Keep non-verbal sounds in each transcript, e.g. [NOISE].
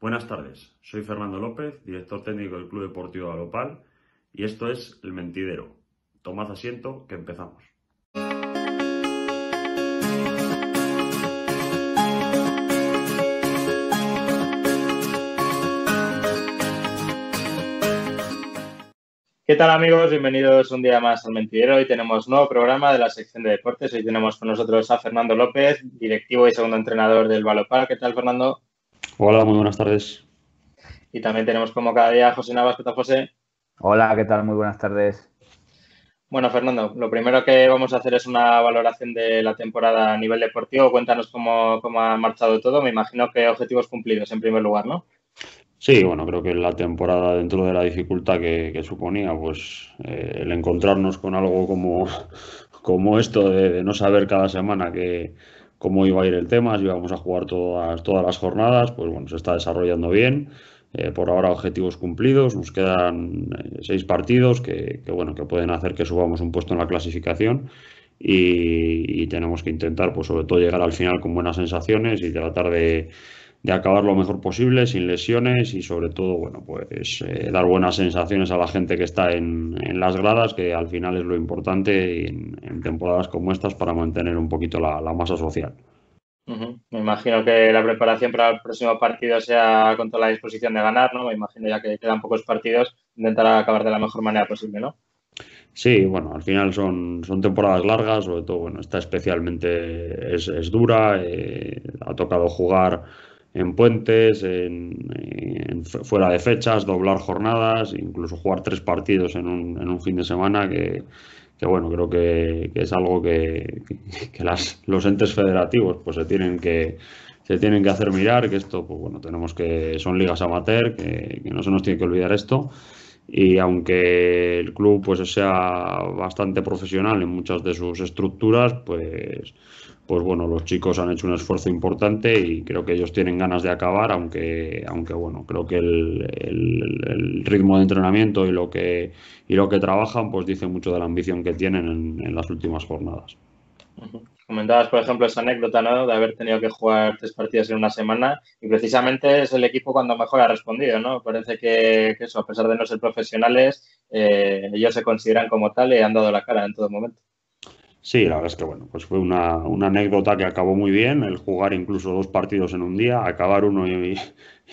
Buenas tardes, soy Fernando López, director técnico del Club Deportivo Galopal y esto es El Mentidero. Tomad asiento que empezamos. ¿Qué tal amigos? Bienvenidos un día más al Mentidero. Hoy tenemos nuevo programa de la sección de deportes. Hoy tenemos con nosotros a Fernando López, directivo y segundo entrenador del Balopal. ¿Qué tal, Fernando? Hola, muy buenas tardes. Y también tenemos como cada día a José Navas. ¿Qué tal, José? Hola, ¿qué tal? Muy buenas tardes. Bueno, Fernando, lo primero que vamos a hacer es una valoración de la temporada a nivel deportivo. Cuéntanos cómo, ha marchado todo. Me imagino que objetivos cumplidos en primer lugar, ¿no? Sí, bueno, creo que la temporada dentro de la dificultad que, suponía, pues eh, el encontrarnos con algo como, como esto de no saber cada semana que, cómo iba a ir el tema, si íbamos a jugar todas, todas las jornadas, pues bueno, se está desarrollando bien. Eh, por ahora objetivos cumplidos, nos quedan eh, seis partidos que, bueno, que pueden hacer que subamos un puesto en la clasificación y, tenemos que intentar, pues sobre todo llegar al final con buenas sensaciones y tratar de, de acabar lo mejor posible, sin lesiones y sobre todo, bueno, pues eh, dar buenas sensaciones a la gente que está en, las gradas, que al final es lo importante en, temporadas como estas para mantener un poquito la, masa social. Me imagino que la preparación para el próximo partido sea con toda la disposición de ganar, ¿no? Me imagino ya que quedan pocos partidos, intentar acabar de la mejor manera posible, ¿no? Sí, bueno, al final son, son temporadas largas, sobre todo, bueno, esta especialmente es, es dura, eh, ha tocado jugar en puentes, en, fuera de fechas, doblar jornadas, incluso jugar tres partidos en un, en un fin de semana que, bueno, creo que, es algo [LAUGHS] que, las, los entes federativos pues se tienen que se tienen que hacer mirar, que esto, pues bueno, tenemos que, son ligas amateur, que, que no se nos tiene que olvidar esto. Y aunque el club pues sea bastante profesional en muchas de sus estructuras, pues pues bueno, los chicos han hecho un esfuerzo importante y creo que ellos tienen ganas de acabar, aunque, aunque bueno, creo que el, ritmo de entrenamiento y lo que y lo que trabajan, pues dice mucho de la ambición que tienen en, las últimas jornadas. Comentabas, por ejemplo, esa anécdota. De haber tenido que jugar tres partidos en una semana y precisamente es el equipo cuando mejor ha respondido, ¿no? Parece que, eso, a pesar de no ser profesionales, eh, ellos se consideran como tal y han dado la cara en todo momento. Sí, la verdad es que bueno, pues fue una, anécdota que acabó muy bien, el jugar incluso dos partidos en un día, acabar uno y,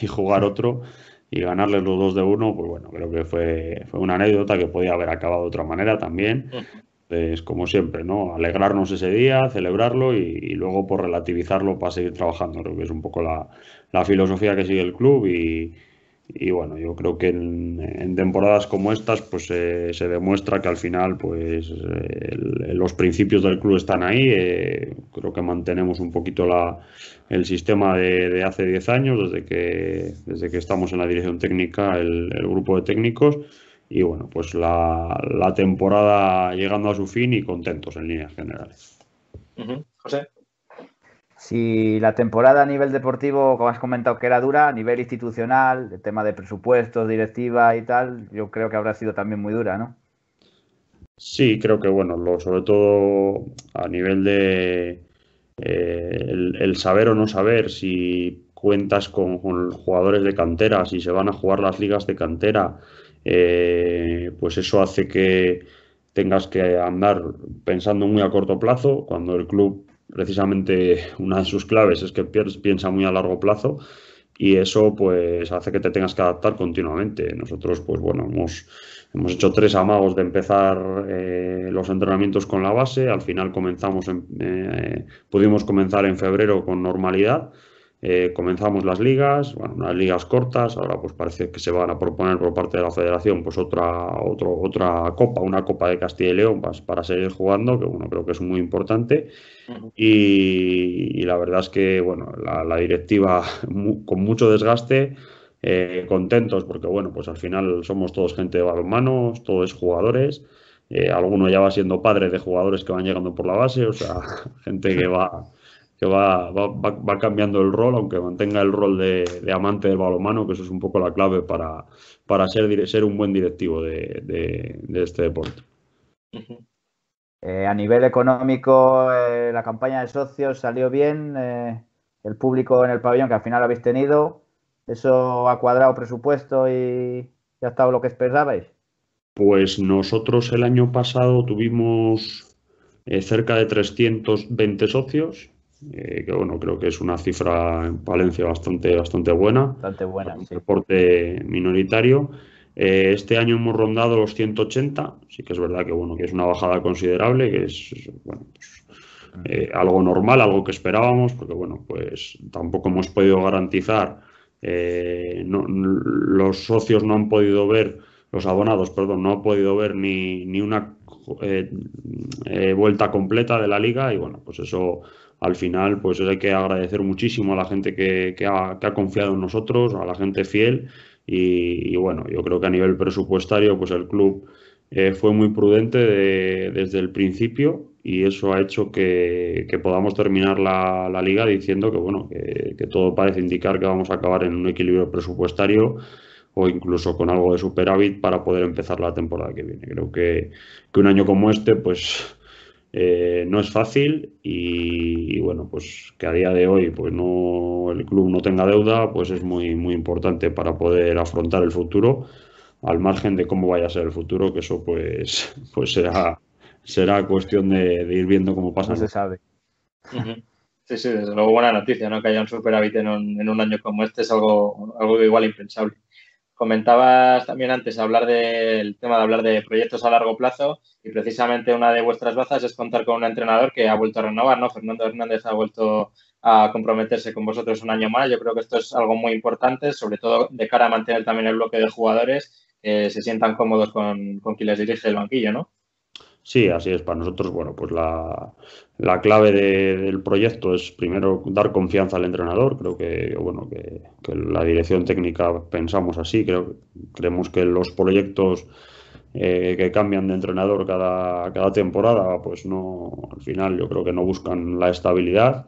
jugar otro y ganarles los dos de uno, pues bueno, creo que fue, fue una anécdota que podía haber acabado de otra manera también. Es como siempre, ¿no? Alegrarnos ese día, celebrarlo y, luego por relativizarlo para seguir trabajando. Creo que es un poco la, la filosofía que sigue el club y, y bueno, yo creo que en, temporadas como estas, pues eh, se demuestra que al final, pues los principios del club están ahí. Eh, creo que mantenemos un poquito la, el sistema de, hace 10 años, desde que, desde que estamos en la dirección técnica, el, grupo de técnicos. Y bueno, pues la, la, temporada llegando a su fin y contentos en líneas generales. José. Si la temporada a nivel deportivo, como has comentado, que era dura, a nivel institucional, el tema de presupuestos, directiva y tal, yo creo que habrá sido también muy dura, ¿no? Sí, creo que bueno, lo, sobre todo a nivel de eh, el, saber o no saber si cuentas con, jugadores de cantera, si se van a jugar las ligas de cantera, eh, pues eso hace que tengas que andar pensando muy a corto plazo, cuando el club precisamente una de sus claves es que piensa muy a largo plazo y eso pues hace que te tengas que adaptar continuamente. Nosotros pues bueno, hemos, hemos hecho tres amagos de empezar eh, los entrenamientos con la base, al final comenzamos eh, pudimos comenzar en febrero con normalidad eh, comenzamos las ligas, bueno, unas ligas cortas, ahora pues parece que se van a proponer por parte de la federación pues otra, otra copa, una copa de Castilla y León para, seguir jugando, que bueno, creo que es muy importante. y, la verdad es que bueno, la, directiva [LAUGHS] con mucho desgaste, eh, contentos porque bueno, pues al final somos todos gente de balonmano, todos jugadores. Eh, alguno ya va siendo padre de jugadores que van llegando por la base, o sea, [LAUGHS] gente que va que va, va, va, cambiando el rol, aunque mantenga el rol de, amante del balonmano, que eso es un poco la clave para, para ser, ser un buen directivo de, este deporte. Eh, a nivel económico, eh, la campaña de socios salió bien, eh, el público en el pabellón que al final habéis tenido, ¿Eso ha cuadrado presupuesto y ya ha estado lo que esperabais? Pues nosotros el año pasado tuvimos eh, cerca de 320 socios, eh, que bueno, creo que es una cifra en Valencia bastante, bastante buena. Bastante buena, un deporte minoritario. Eh, este año hemos rondado los 180, sí que es verdad que bueno, que es una bajada considerable, que es bueno, pues, eh, algo normal, algo que esperábamos, porque bueno, pues tampoco hemos podido garantizar, eh, los socios no han podido ver, los abonados, perdón, no han podido ver ni, ni una vuelta completa de la liga y bueno, pues eso al final pues hay que agradecer muchísimo a la gente que, que, ha, confiado en nosotros, a la gente fiel y, bueno, yo creo que a nivel presupuestario, pues el club eh, fue muy prudente desde el principio y eso ha hecho que, podamos terminar la, liga diciendo que bueno, que, todo parece indicar que vamos a acabar en un equilibrio presupuestario o incluso con algo de superávit para poder empezar la temporada que viene. Creo que, que un año como este, pues eh, no es fácil y, bueno, pues que a día de hoy pues no el club no tenga deuda, pues es muy muy importante para poder afrontar el futuro, al margen de cómo vaya a ser el futuro, que eso pues [LAUGHS] pues será será cuestión de, ir viendo cómo pasa. No se sabe. Sí, sí, desde luego buena noticia, ¿no? Que haya un superávit en un, en un año como este es algo, algo igual impensable. Comentabas también antes hablar del tema de hablar de proyectos a largo plazo y precisamente una de vuestras bazas es contar con un entrenador que ha vuelto a renovar, ¿no? Fernando Hernández ha vuelto a comprometerse con vosotros un año más. Yo creo que esto es algo muy importante, sobre todo de cara a mantener también el bloque de jugadores que se sientan cómodos con, con quien les dirige el banquillo, ¿no? Sí, así es. Para nosotros, bueno, pues la, clave del proyecto es primero dar confianza al entrenador. Creo que, bueno, que, la dirección técnica pensamos así. Creo, creemos que los proyectos eh, que cambian de entrenador cada, cada temporada, pues no, al final yo creo que no buscan la estabilidad.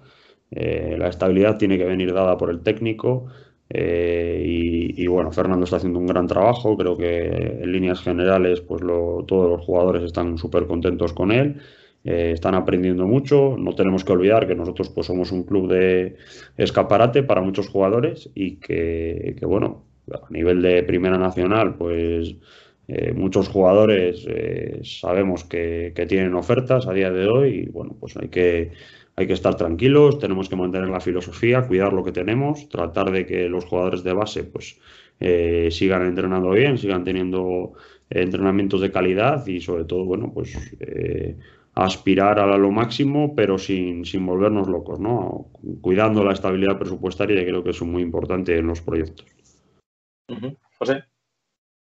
Eh, la estabilidad tiene que venir dada por el técnico. Eh, y, bueno, Fernando está haciendo un gran trabajo, creo que en líneas generales pues todos los jugadores están súper contentos con él, eh, están aprendiendo mucho, no tenemos que olvidar que nosotros pues somos un club de escaparate para muchos jugadores y que, bueno, a nivel de Primera Nacional pues eh, muchos jugadores sabemos que, que tienen ofertas a día de hoy y bueno, pues hay que hay que estar tranquilos, tenemos que mantener la filosofía, cuidar lo que tenemos, tratar de que los jugadores de base pues eh, sigan entrenando bien, sigan teniendo eh, entrenamientos de calidad y sobre todo, bueno, pues eh, aspirar a lo máximo, pero sin, sin volvernos locos, ¿no? Cuidando la estabilidad presupuestaria, que creo que es muy importante en los proyectos. José.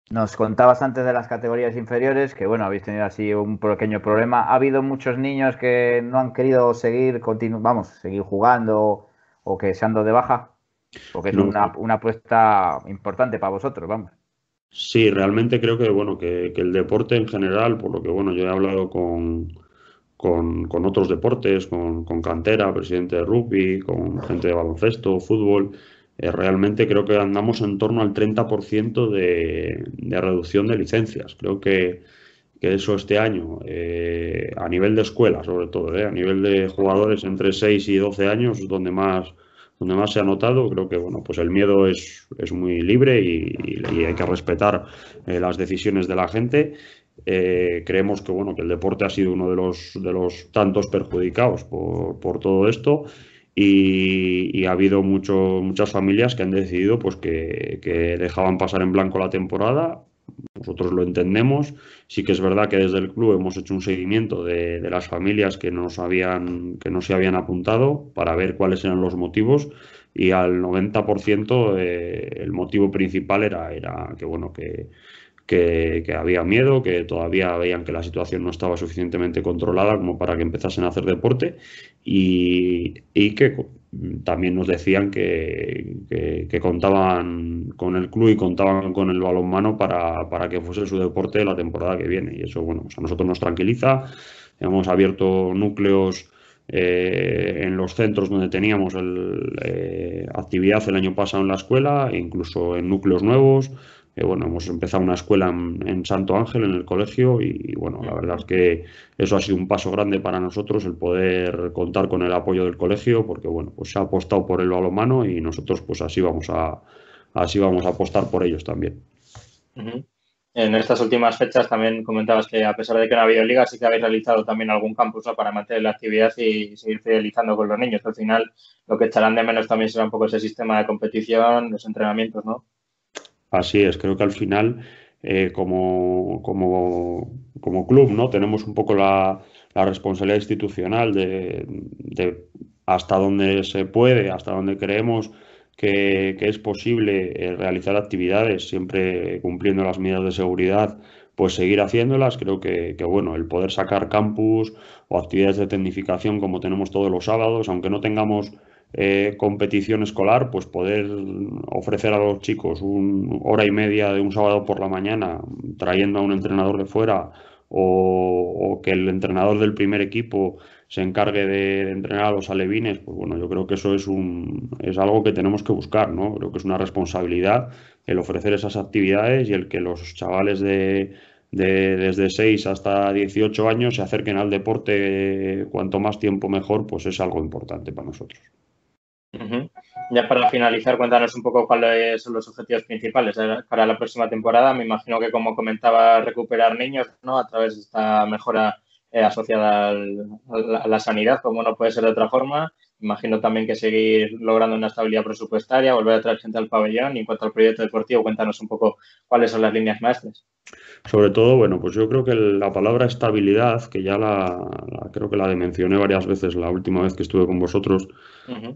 Nos contabas antes de las categorías inferiores que, bueno, habéis tenido así un pequeño problema. ¿Ha habido muchos niños que no han querido seguir, vamos, seguir jugando o que se han dado de baja? Porque es una, apuesta importante para vosotros, vamos. Sí, realmente creo que, bueno, que, el deporte en general, por lo que, bueno, yo he hablado con, con, otros deportes, con, con cantera, presidente de rugby, con gente de baloncesto, fútbol, eh, realmente creo que andamos en torno al 30% de, de, reducción de licencias. Creo que, eso este año, eh, a nivel de escuela sobre todo, eh, a nivel de jugadores entre 6 y 12 años, donde más, donde más se ha notado, creo que bueno, pues el miedo es, es muy libre y, hay que respetar las decisiones de la gente. creemos que bueno que el deporte ha sido uno de los, de los tantos perjudicados por, por todo esto y, ha habido mucho, muchas familias que han decidido pues, que, dejaban pasar en blanco la temporada. Nosotros lo entendemos. Sí que es verdad que desde el club hemos hecho un seguimiento de, las familias que, nos habían, que no se habían apuntado para ver cuáles eran los motivos y al 90% eh, el motivo principal era, era que, bueno, que, que, había miedo, que todavía veían que la situación no estaba suficientemente controlada como para que empezasen a hacer deporte y, que también nos decían que, contaban con el club y contaban con el balonmano para, para que fuese su deporte la temporada que viene. Y eso, bueno, pues a nosotros nos tranquiliza. Hemos abierto núcleos eh, en los centros donde teníamos el, eh, actividad el año pasado en la escuela, incluso en núcleos nuevos bueno, hemos empezado una escuela en, Santo Ángel, en el colegio, y, bueno, la verdad es que eso ha sido un paso grande para nosotros, el poder contar con el apoyo del colegio, porque bueno, pues se ha apostado por el balonmano y nosotros pues así vamos a, así vamos a apostar por ellos también. En estas últimas fechas también comentabas que a pesar de que no ha habido liga, sí que habéis realizado también algún campus para mantener la actividad y seguir fidelizando con los niños. Al final, lo que echarán de menos también será un poco ese sistema de competición, los entrenamientos, ¿no? Así es, creo que al final, eh, como, como, como, club, ¿no? Tenemos un poco la, la responsabilidad institucional de, hasta donde se puede, hasta donde creemos que, es posible eh, realizar actividades siempre cumpliendo las medidas de seguridad, pues seguir haciéndolas. Creo que, bueno, el poder sacar campus o actividades de tecnificación como tenemos todos los sábados, aunque no tengamos eh, competición escolar, pues poder ofrecer a los chicos una hora y media de un sábado por la mañana trayendo a un entrenador de fuera o, que el entrenador del primer equipo se encargue de, entrenar a los alevines, pues bueno, yo creo que eso es, un, es algo que tenemos que buscar, ¿no? Creo que es una responsabilidad el ofrecer esas actividades y el que los chavales de, desde 6 hasta 18 años se acerquen al deporte cuanto más tiempo mejor, pues es algo importante para nosotros. Ya para finalizar, cuéntanos un poco cuáles son los objetivos principales para la próxima temporada. Me imagino que, como comentaba, recuperar niños ¿no? a través de esta mejora eh, asociada a la sanidad, como no puede ser de otra forma. Imagino también que seguir logrando una estabilidad presupuestaria, volver a traer gente al pabellón. Y en cuanto al proyecto deportivo, cuéntanos un poco cuáles son las líneas maestras. Sobre todo, bueno, pues yo creo que la palabra estabilidad, que ya la, creo que la mencioné varias veces la última vez que estuve con vosotros,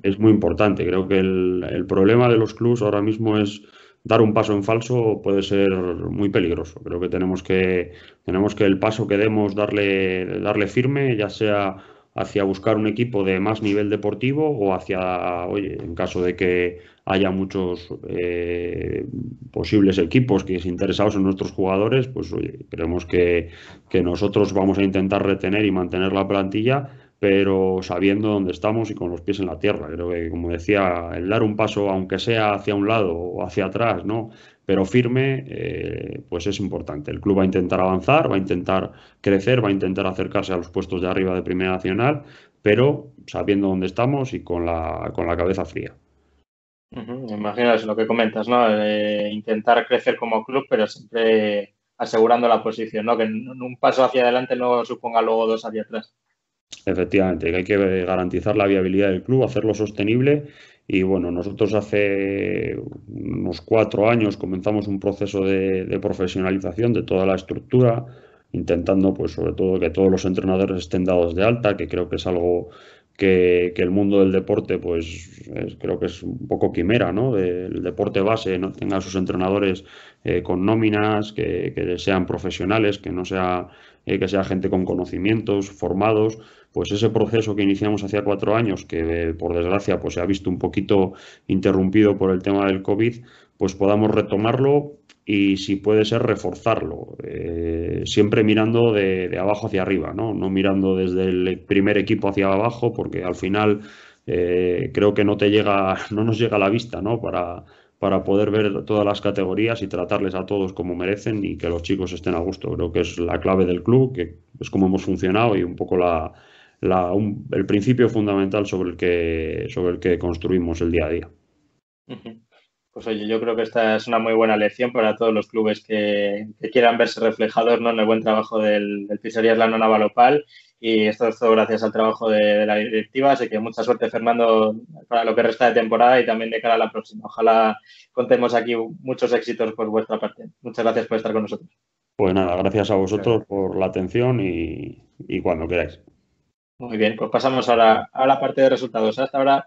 es muy importante. Creo que el, el problema de los clubs ahora mismo es dar un paso en falso puede ser muy peligroso. Creo que tenemos que, tenemos que el paso que demos darle, darle firme, ya sea hacia buscar un equipo de más nivel deportivo o hacia, oye, en caso de que haya muchos eh, posibles equipos que estén interesados en nuestros jugadores, pues oye, creemos que, que nosotros vamos a intentar retener y mantener la plantilla pero sabiendo dónde estamos y con los pies en la tierra. Creo que, como decía, el dar un paso, aunque sea hacia un lado o hacia atrás, ¿no? Pero firme, eh, pues es importante. El club va a intentar avanzar, va a intentar crecer, va a intentar acercarse a los puestos de arriba de Primera Nacional, pero sabiendo dónde estamos y con la, con la cabeza fría. Imagino lo que comentas, ¿no? Eh, intentar crecer como club, pero siempre asegurando la posición, ¿no? Que un paso hacia adelante no suponga luego dos hacia atrás. Efectivamente, que hay que garantizar la viabilidad del club, hacerlo sostenible. Y bueno, nosotros hace unos cuatro años comenzamos un proceso de, profesionalización de toda la estructura, intentando, pues, sobre todo que todos los entrenadores estén dados de alta, que creo que es algo que, el mundo del deporte, pues, creo que es un poco quimera, ¿no? Del deporte base, no tenga sus entrenadores eh, con nóminas, que, que, sean profesionales, que no sea, eh, que sea gente con conocimientos, formados pues ese proceso que iniciamos hace cuatro años, que por desgracia pues se ha visto un poquito interrumpido por el tema del COVID, pues podamos retomarlo y si puede ser reforzarlo, eh, siempre mirando de, abajo hacia arriba, ¿no? no mirando desde el primer equipo hacia abajo, porque al final eh, creo que no te llega, [LAUGHS] no nos llega a la vista, ¿no? Para, para poder ver todas las categorías y tratarles a todos como merecen y que los chicos estén a gusto. Creo que es la clave del club, que es como hemos funcionado y un poco la, el principio fundamental sobre el, que, sobre el que construimos el día a día. Pues oye, yo creo que esta es una muy buena lección para todos los clubes que, quieran verse reflejados ¿no? en el buen trabajo del, del Pizzerías La Nona Balopal. Y esto es todo gracias al trabajo de, la directiva. Así que mucha suerte, Fernando, para lo que resta de temporada y también de cara a la próxima. Ojalá contemos aquí muchos éxitos por vuestra parte. Muchas gracias por estar con nosotros. Pues nada, gracias a vosotros por la atención y, y cuando queráis. Muy bien, pues pasamos ahora a la parte de resultados. Hasta ahora.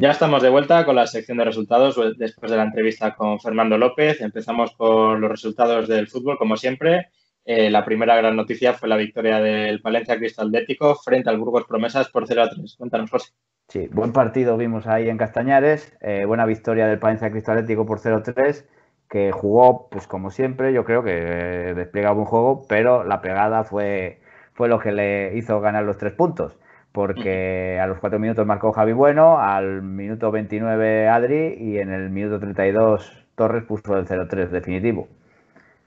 Ya estamos de vuelta con la sección de resultados después de la entrevista con Fernando López. Empezamos con los resultados del fútbol, como siempre. Eh, la primera gran noticia fue la victoria del Palencia Cristal Cristallético frente al Burgos Promesas por 0 a 3. Cuéntanos, José. Sí, buen partido vimos ahí en Castañares, eh, buena victoria del Palencia Cristal Atlético por 0-3, que jugó, pues como siempre, yo creo que eh, desplegaba un juego, pero la pegada fue, fue lo que le hizo ganar los tres puntos. porque a los cuatro minutos marcó Javi Bueno, al minuto 29 Adri y en el minuto 32 Torres puso el 0-3 definitivo.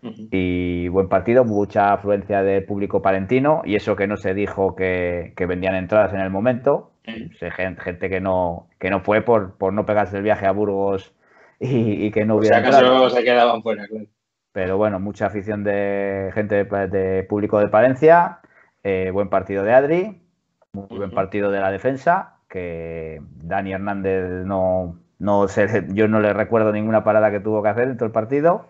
Y buen partido, mucha afluencia de público palentino y eso que no se dijo que, vendían entradas en el momento. Gente, que no, que no fue por, por no pegarse el viaje a Burgos y, que no hubiera. acaso se quedaban fuera, Pero bueno, mucha afición de gente de, público de Palencia, eh, buen partido de Adri, muy buen partido de la defensa, que Dani Hernández no, no sé, yo no le recuerdo ninguna parada que tuvo que hacer en todo el partido.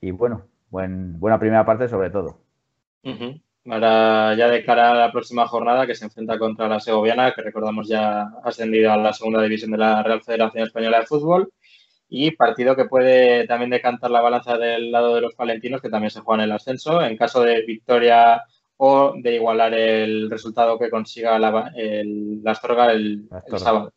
Y bueno, buen, buena primera parte sobre todo. Ahora ya de cara a la próxima jornada que se enfrenta contra la Segoviana, que recordamos ya ascendido a la segunda división de la Real Federación Española de Fútbol. Y partido que puede también decantar la balanza del lado de los palentinos, que también se juegan el ascenso. En caso de victoria o de igualar el resultado que consiga la, el, Astorga el, sábado.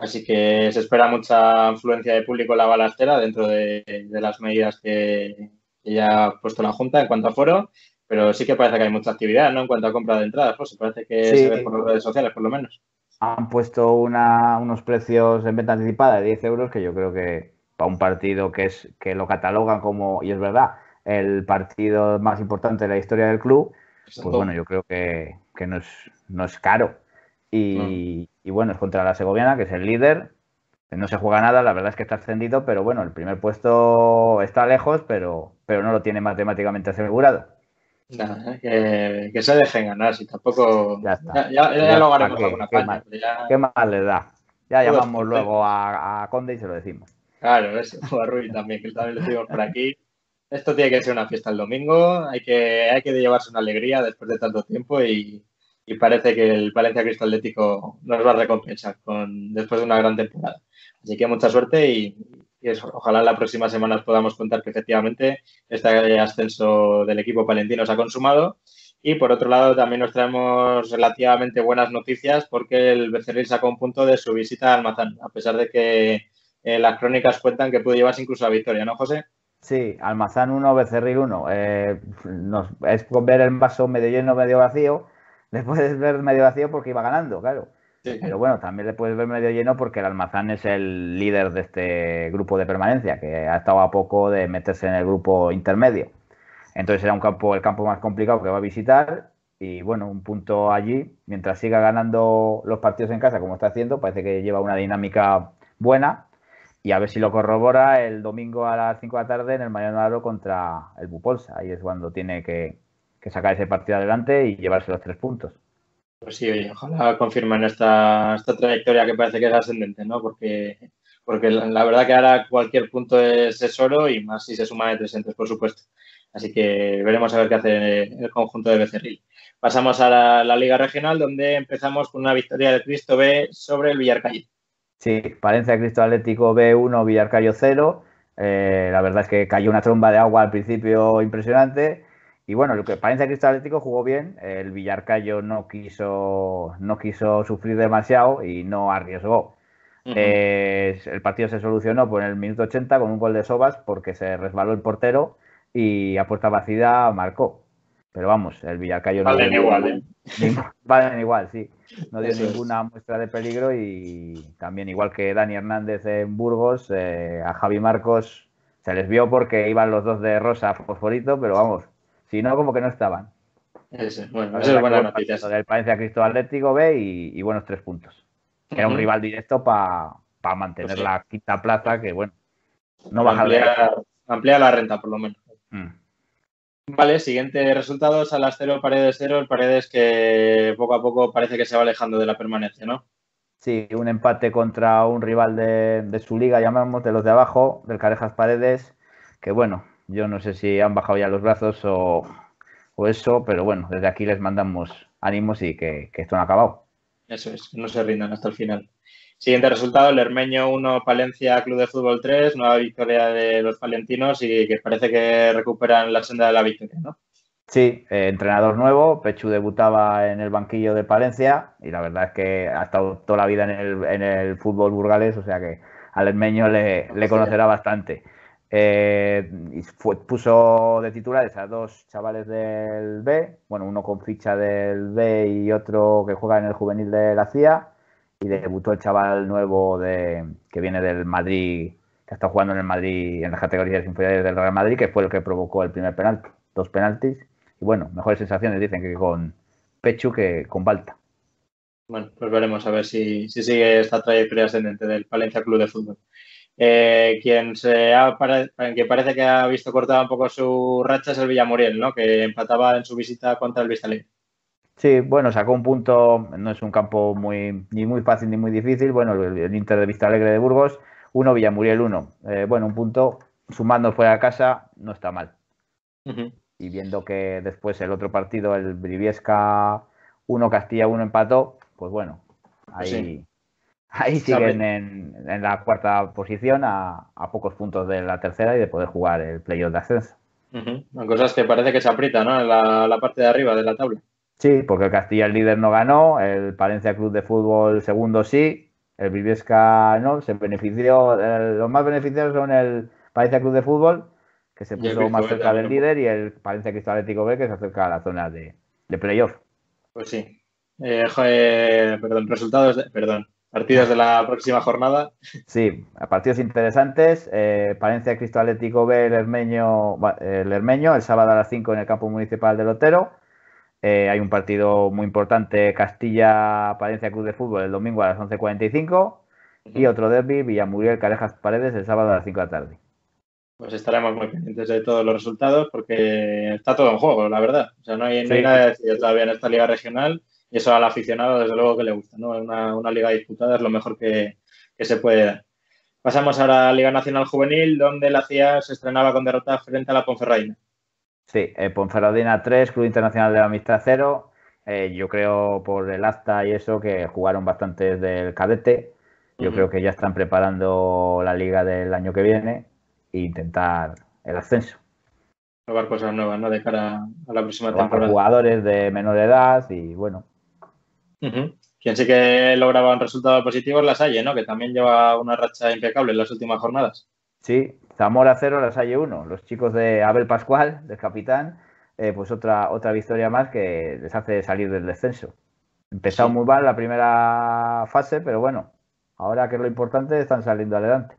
Así que se espera mucha influencia de público en la balastera dentro de, las medidas que, ya ha puesto la Junta en cuanto a foro, pero sí que parece que hay mucha actividad ¿no? en cuanto a compra de entradas. Pues parece que se ve por las redes sociales, por lo menos han puesto unos precios en venta anticipada de 10 euros que yo creo que para un partido que es que lo catalogan como, y es verdad, el partido más importante de la historia del club, pues bueno, yo creo que, no, es, no es caro. Y, bueno, es contra la Segoviana, que es el líder. No se juega nada, la verdad es que está ascendido, pero bueno, el primer puesto está lejos, pero, pero no lo tiene matemáticamente asegurado que, se dejen ganar, si tampoco. Ya, ya, lo ganamos alguna ¿Qué, más, ¿Qué más le da? Ya llamamos luego a, Conde y se lo decimos. Claro, eso, [LAUGHS] a Rui también, que también lo decimos por aquí. Esto tiene que ser una fiesta el domingo, hay que, hay que llevarse una alegría después de tanto tiempo y, y parece que el Palencia Cristo Atlético nos va a recompensar con, después de una gran temporada. Así que mucha suerte y, y ojalá la próxima semana podamos contar que efectivamente este ascenso del equipo palentino se ha consumado. Y por otro lado, también nos traemos relativamente buenas noticias porque el Becerril sacó un punto de su visita a Almazán, a pesar de que eh, las crónicas cuentan que pudo llevarse incluso a victoria, ¿no, José? Sí, Almazán 1, Becerril 1. Eh, es ver el vaso medio lleno, medio vacío. [LAUGHS] Le puedes ver medio vacío porque iba ganando, claro. Pero bueno, también le puedes ver medio lleno porque el Almazán es el líder de este grupo de permanencia, que ha estado a poco de meterse en el grupo intermedio. Entonces será un campo, el campo más complicado que va a visitar. Y bueno, un punto allí, mientras siga ganando los partidos en casa como está haciendo, parece que lleva una dinámica buena. Y a ver si lo corrobora el domingo a las 5 de la tarde en el Mariano Aro contra el Bupolsa. Ahí es cuando tiene que sacar ese partido adelante y llevarse los tres puntos. Pues sí, oye, ojalá confirmen esta, esta trayectoria que parece que es ascendente, ¿no? Porque, porque la, verdad que ahora cualquier punto es, oro y más si se suma de presentes, por supuesto. Así que veremos a ver qué hace el conjunto de Becerril. Pasamos a la, Liga Regional, donde empezamos con una victoria de Cristo B sobre el Villarcayo. Sí, Palencia Cristo Atlético B1, Villarcayo 0. Eh, la verdad es que cayó una tromba de agua al principio impresionante y bueno, lo que Palencia Cristal Atlético jugó bien, el Villarcayo no quiso, no quiso sufrir demasiado y no arriesgó. el partido se solucionó por el minuto 80 con un gol de Sobas porque se resbaló el portero y a puerta vacía marcó. Pero vamos, el Villarcayo no. Valen igual, ¿eh? [LAUGHS] Valen igual, sí. No dio ninguna muestra de peligro y también, igual que Dani Hernández en Burgos, eh, a Javi Marcos se les vio porque iban los dos de rosa fosforito, pero vamos, si no, como que no estaban. Eso, bueno, eso es buena noticia. Del Palencia Cristo Atlético B y, buenos tres puntos. Era un rival directo para mantener pues la quinta plaza, que bueno, no baja ampliar, la renta, por lo menos. Mm. Vale, siguiente resultado, Salas 0, Paredes 0. El Paredes que poco a poco parece que se va alejando de la permanencia, ¿no? Sí, un empate contra un rival de, de su liga, llamamos, de los de abajo, del Carejas Paredes, que bueno, yo no sé si han bajado ya los brazos o, eso, pero bueno, desde aquí les mandamos ánimos y que, esto no ha acabado. Eso es, no se rindan hasta el final. Siguiente resultado, el Hermeño 1, Palencia Club de Fútbol 3, nueva victoria de los palentinos y que parece que recuperan la senda de la victoria, ¿no? Sí, eh, entrenador nuevo, Pechu debutaba en el banquillo de Palencia y la verdad es que ha estado toda la vida en el, en el fútbol burgalés, o sea que al Hermeño le, le conocerá bastante. Eh, puso de titulares a dos chavales del B, bueno, uno con ficha del B y otro que juega en el juvenil de la CIA. Y debutó el chaval nuevo de, que viene del Madrid, que está jugando en el Madrid en las categorías inferiores del Real Madrid, que fue el que provocó el primer penalti, dos penaltis. Y bueno, mejores sensaciones dicen que con Pechu que con Balta. Bueno, pues veremos a ver si, si sigue esta trayectoria ascendente del Valencia Club de Fútbol. Eh, quien se ha que parece que ha visto cortada un poco su racha es el Villamuriel, ¿no? Que empataba en su visita contra el Vistalín. Sí, bueno, sacó un punto, no es un campo muy ni muy fácil ni muy difícil. Bueno, el, Inter de Vista Alegre de Burgos, uno, Villamuriel uno. Eh, bueno, un punto, sumando fuera a casa, no está mal. Y viendo que después el otro partido, el Briviesca 1, Castilla 1 empató, pues bueno, pues ahí, ahí siguen en, la cuarta posición a, pocos puntos de la tercera y de poder jugar el playoff de ascenso. Cosas que parece que se aprieta, ¿no? En la, parte de arriba de la tabla. Sí, porque el Castilla el líder no ganó, el Palencia Club de Fútbol segundo sí, el Viviesca no, se benefició, los más beneficiados son el Palencia Club de Fútbol, que se puso más cerca del líder, y el Palencia Cristal Atlético B, que se acerca a la zona de, de playoff. Pues sí, eh, perdón, resultados, de, perdón, partidos de la próxima jornada. Sí, partidos interesantes. Eh, Palencia Cristo Atlético B, el Hermeño, el Hermeño, el sábado a las 5 en el campo municipal de Lotero. Eh, hay un partido muy importante, Castilla-Palencia Cruz de Fútbol, el domingo a las 11.45. Y otro derby, Villamuriel Carejas Paredes, el sábado a las 5 de la tarde. Pues estaremos muy pendientes de todos los resultados porque está todo en juego, la verdad. O sea, no hay, no hay nada decidido todavía en esta liga regional y eso al aficionado, desde luego, que le gusta, ¿no? Una, una liga disputada es lo mejor que, se puede dar. Pasamos ahora a la Liga Nacional Juvenil, donde la CIA se estrenaba con derrota frente a la Ponferradina. Sí, eh, Ponferradina 3, Club Internacional de la Amistad 0. Eh, yo creo por el acta y eso que jugaron bastante del cadete. Yo creo que ya están preparando la liga del año que viene e intentar el ascenso. Probar cosas nuevas, ¿no? De cara a la próxima temporada. Jugadores de menor edad y bueno, quien sí que lograba un resultado positivo es La Salle, ¿no? Que también lleva una racha impecable en las últimas jornadas. Sí, Zamora 0, La Salle 1. Los chicos de Abel Pascual, del capitán, eh, pues otra, otra victoria más que les hace salir del descenso. Empezado muy mal la primera fase, pero bueno, ahora que es lo importante, están saliendo adelante.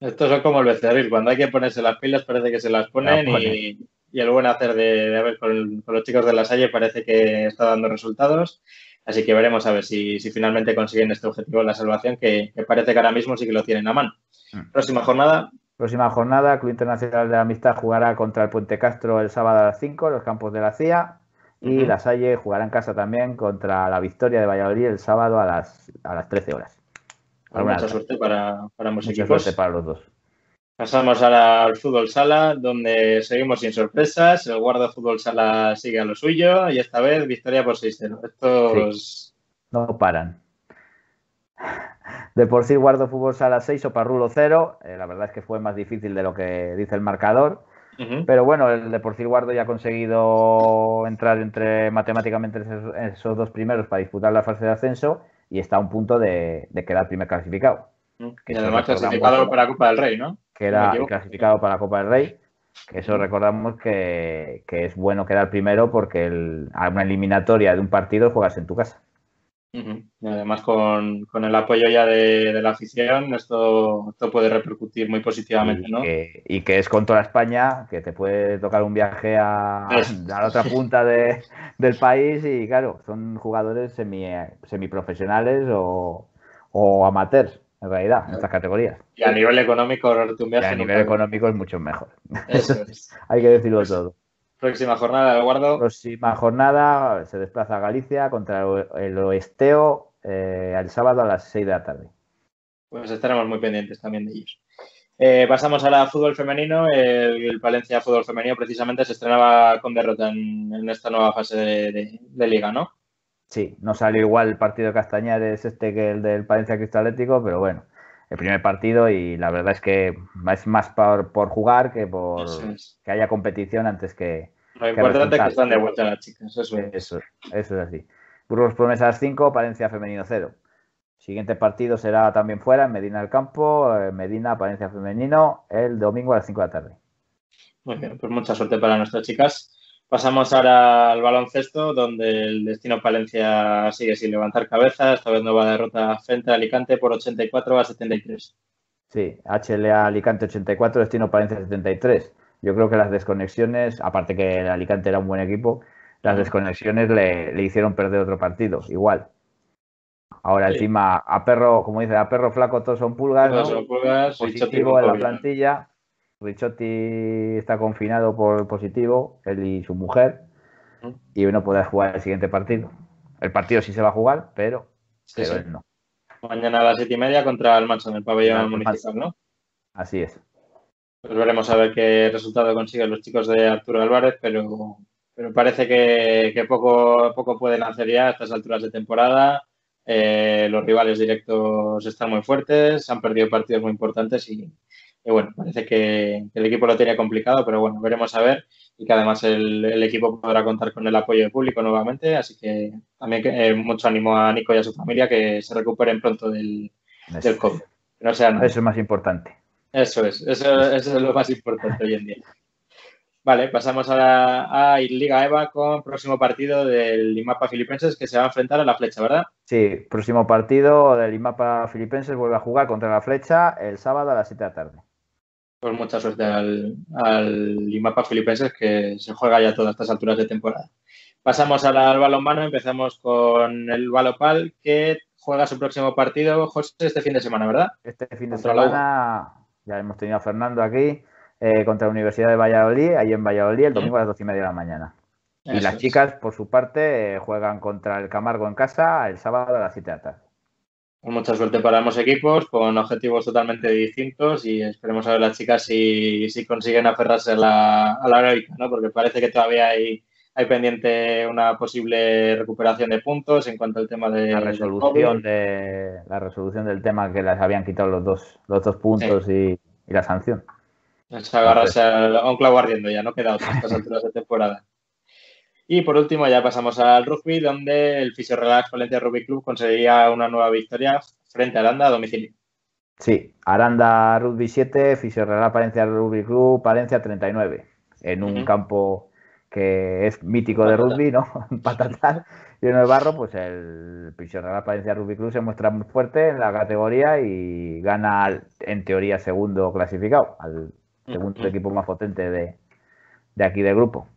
Estos son como el becerril, cuando hay que ponerse las pilas parece que se las ponen, Y, el buen hacer de, Abel con, con, los chicos de la Salle parece que está dando resultados. Así que veremos a ver si, finalmente consiguen este objetivo de la salvación, que, parece que ahora mismo sí que lo tienen a mano. Mm. Próxima jornada. Próxima jornada, Club Internacional de la Amistad jugará contra el Puente Castro el sábado a las 5, los campos de la CIA. Y la Salle jugará en casa también contra la Victoria de Valladolid el sábado a las, a las 13 horas. Pues mucha suerte para, para ambos mucha suerte para los dos. Pasamos ahora al fútbol sala, donde seguimos sin sorpresas. El guarda fútbol sala sigue a lo suyo y esta vez victoria por 6-0. Estos no paran. De por sí, guardo fútbol sala 6 o Parrulo 0. Eh, la verdad es que fue más difícil de lo que dice el marcador. Pero bueno, el de por sí guardo ya ha conseguido entrar entre matemáticamente esos, dos primeros para disputar la fase de ascenso y está a un punto de, de quedar primer clasificado. Que y además clasificado para la Copa del Rey, ¿no? Que era clasificado para la Copa del Rey. Que eso recordamos que, es bueno quedar primero porque el, a una eliminatoria de un partido juegas en tu casa. Y además con, el apoyo ya de, la afición, esto, esto puede repercutir muy positivamente, ¿no? y que es con toda España, que te puede tocar un viaje a, la otra punta del país y claro, son jugadores semi, semiprofesionales o, o amateurs en realidad, en estas categorías. Y a nivel económico, un viaje. a nivel económico es mucho mejor. Eso [LAUGHS] es. Hay que decirlo pues, todo. Próxima jornada, Eduardo. Próxima jornada se desplaza a Galicia contra el Oesteo eh, el sábado a las 6 de la tarde. Pues estaremos muy pendientes también de ellos. Eh, pasamos a la fútbol femenino. El, Valencia Fútbol Femenino precisamente se estrenaba con derrota en, esta nueva fase de liga, ¿no? Sí, no salió igual el partido de Castañares este que el del Palencia Cristalético, pero bueno, el primer partido y la verdad es que es más por, por jugar que por que haya competición antes que. Lo importante es que están de vuelta las chicas, eso es. Eso, es así. Burgos Promesas 5, Palencia Femenino 0. Siguiente partido será también fuera, en Medina del Campo, Medina, Palencia Femenino, el domingo a las 5 de la tarde. Muy bien, pues mucha suerte para nuestras chicas. Pasamos ahora al baloncesto, donde el destino Palencia sigue sin levantar cabeza. Esta vez nueva derrota frente a Alicante por 84 a 73. Sí, HLA Alicante 84, destino Palencia 73. Yo creo que las desconexiones, aparte que el Alicante era un buen equipo, las desconexiones le, hicieron perder otro partido, igual. Ahora encima a perro, como dice, a perro flaco todos son pulgas, todos son pulgas positivo en la plantilla. Richotti está confinado por positivo, él y su mujer, y no puede jugar el siguiente partido. El partido sí se va a jugar, pero, él no. Mañana a las siete y media contra el Manso en el pabellón municipal, ¿no? Así es. Pues veremos a ver qué resultado consiguen los chicos de Arturo Álvarez, pero, pero parece que, poco, poco pueden hacer ya a estas alturas de temporada. Eh, los rivales directos están muy fuertes, han perdido partidos muy importantes y, y bueno, parece que, el equipo lo tenía complicado, pero bueno, veremos a ver y que además el, equipo podrá contar con el apoyo del público nuevamente, así que también eh, mucho ánimo a Nico y a su familia que se recuperen pronto del, del COVID. No Eso es más importante. Eso es, eso, es lo más importante hoy en día. Vale, pasamos a, a Liga EVA con próximo partido del IMAPA Filipenses que se va a enfrentar a la flecha, ¿verdad? Sí, próximo partido del IMAPA Filipenses vuelve a jugar contra la flecha el sábado a las 7 de la tarde. Pues mucha suerte al, al IMAPA Filipenses que se juega ya a todas estas alturas de temporada. Pasamos al balonmano, empezamos con el Balopal que juega su próximo partido, José, este fin de semana, ¿verdad? Este fin de semana, ya hemos tenido a Fernando aquí, eh, contra la Universidad de Valladolid, ahí en Valladolid, el domingo a las doce y media de la mañana. y las chicas, por su parte, eh, juegan contra el Camargo en casa el sábado a las 7 de la tarde. Mucha suerte para ambos equipos, con objetivos totalmente distintos y esperemos a ver las chicas si, si consiguen aferrarse a la, a la heroica, ¿no? porque parece que todavía hay, hay pendiente una posible recuperación de puntos en cuanto al tema de la resolución de la resolución del tema que les habían quitado los dos los dos puntos y, la sanción. Es agarrarse a un clavo ardiendo ya, no queda otra estas [LAUGHS] alturas de temporada. Y por último ya pasamos al rugby, donde el Fisio Relax Valencia Rugby Club conseguía una nueva victoria frente a Aranda a domicilio. Sí, Aranda Rugby 7, Fisio Relax Valencia Rugby Club, Valencia 39, en un campo que es mítico de rugby, ¿no? [LAUGHS] Patatal, lleno de barro, pues el Fisio Relax Valencia Rugby Club se muestra muy fuerte en la categoría y gana, en teoría, segundo clasificado, al segundo equipo más potente de, de aquí del grupo.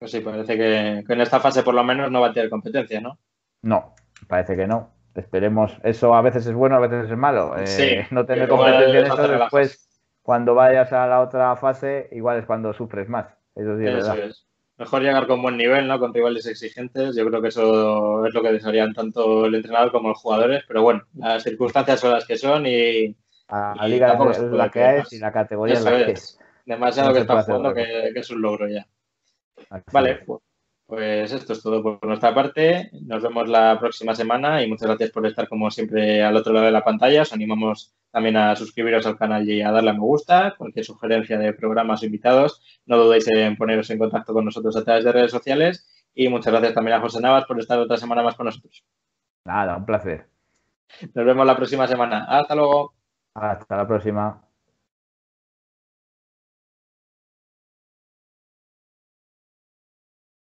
Pues sí, parece que, en esta fase por lo menos no va a tener competencia, ¿no? No, parece que no. Esperemos, eso a veces es bueno, a veces es malo. Eh, no tener competencia en eso después, cuando vayas a la otra fase, igual es cuando sufres más. Eso sí es verdad. Mejor llegar con buen nivel, ¿no? Con rivales exigentes. Yo creo que eso es lo que desearían tanto el entrenador como los jugadores. Pero bueno, las circunstancias son las que son y. la liga es la que es y la categoría es la que es. Demasiado que está jugando que, es un logro ya. Vale, pues esto es todo por nuestra parte. Nos vemos la próxima semana y muchas gracias por estar como siempre al otro lado de la pantalla. Os animamos también a suscribiros al canal y a darle a me gusta. Cualquier sugerencia de programas o invitados, no dudéis en poneros en contacto con nosotros a través de redes sociales. Y muchas gracias también a José Navas por estar otra semana más con nosotros. Nada, un placer. Nos vemos la próxima semana. Hasta luego. Hasta la próxima.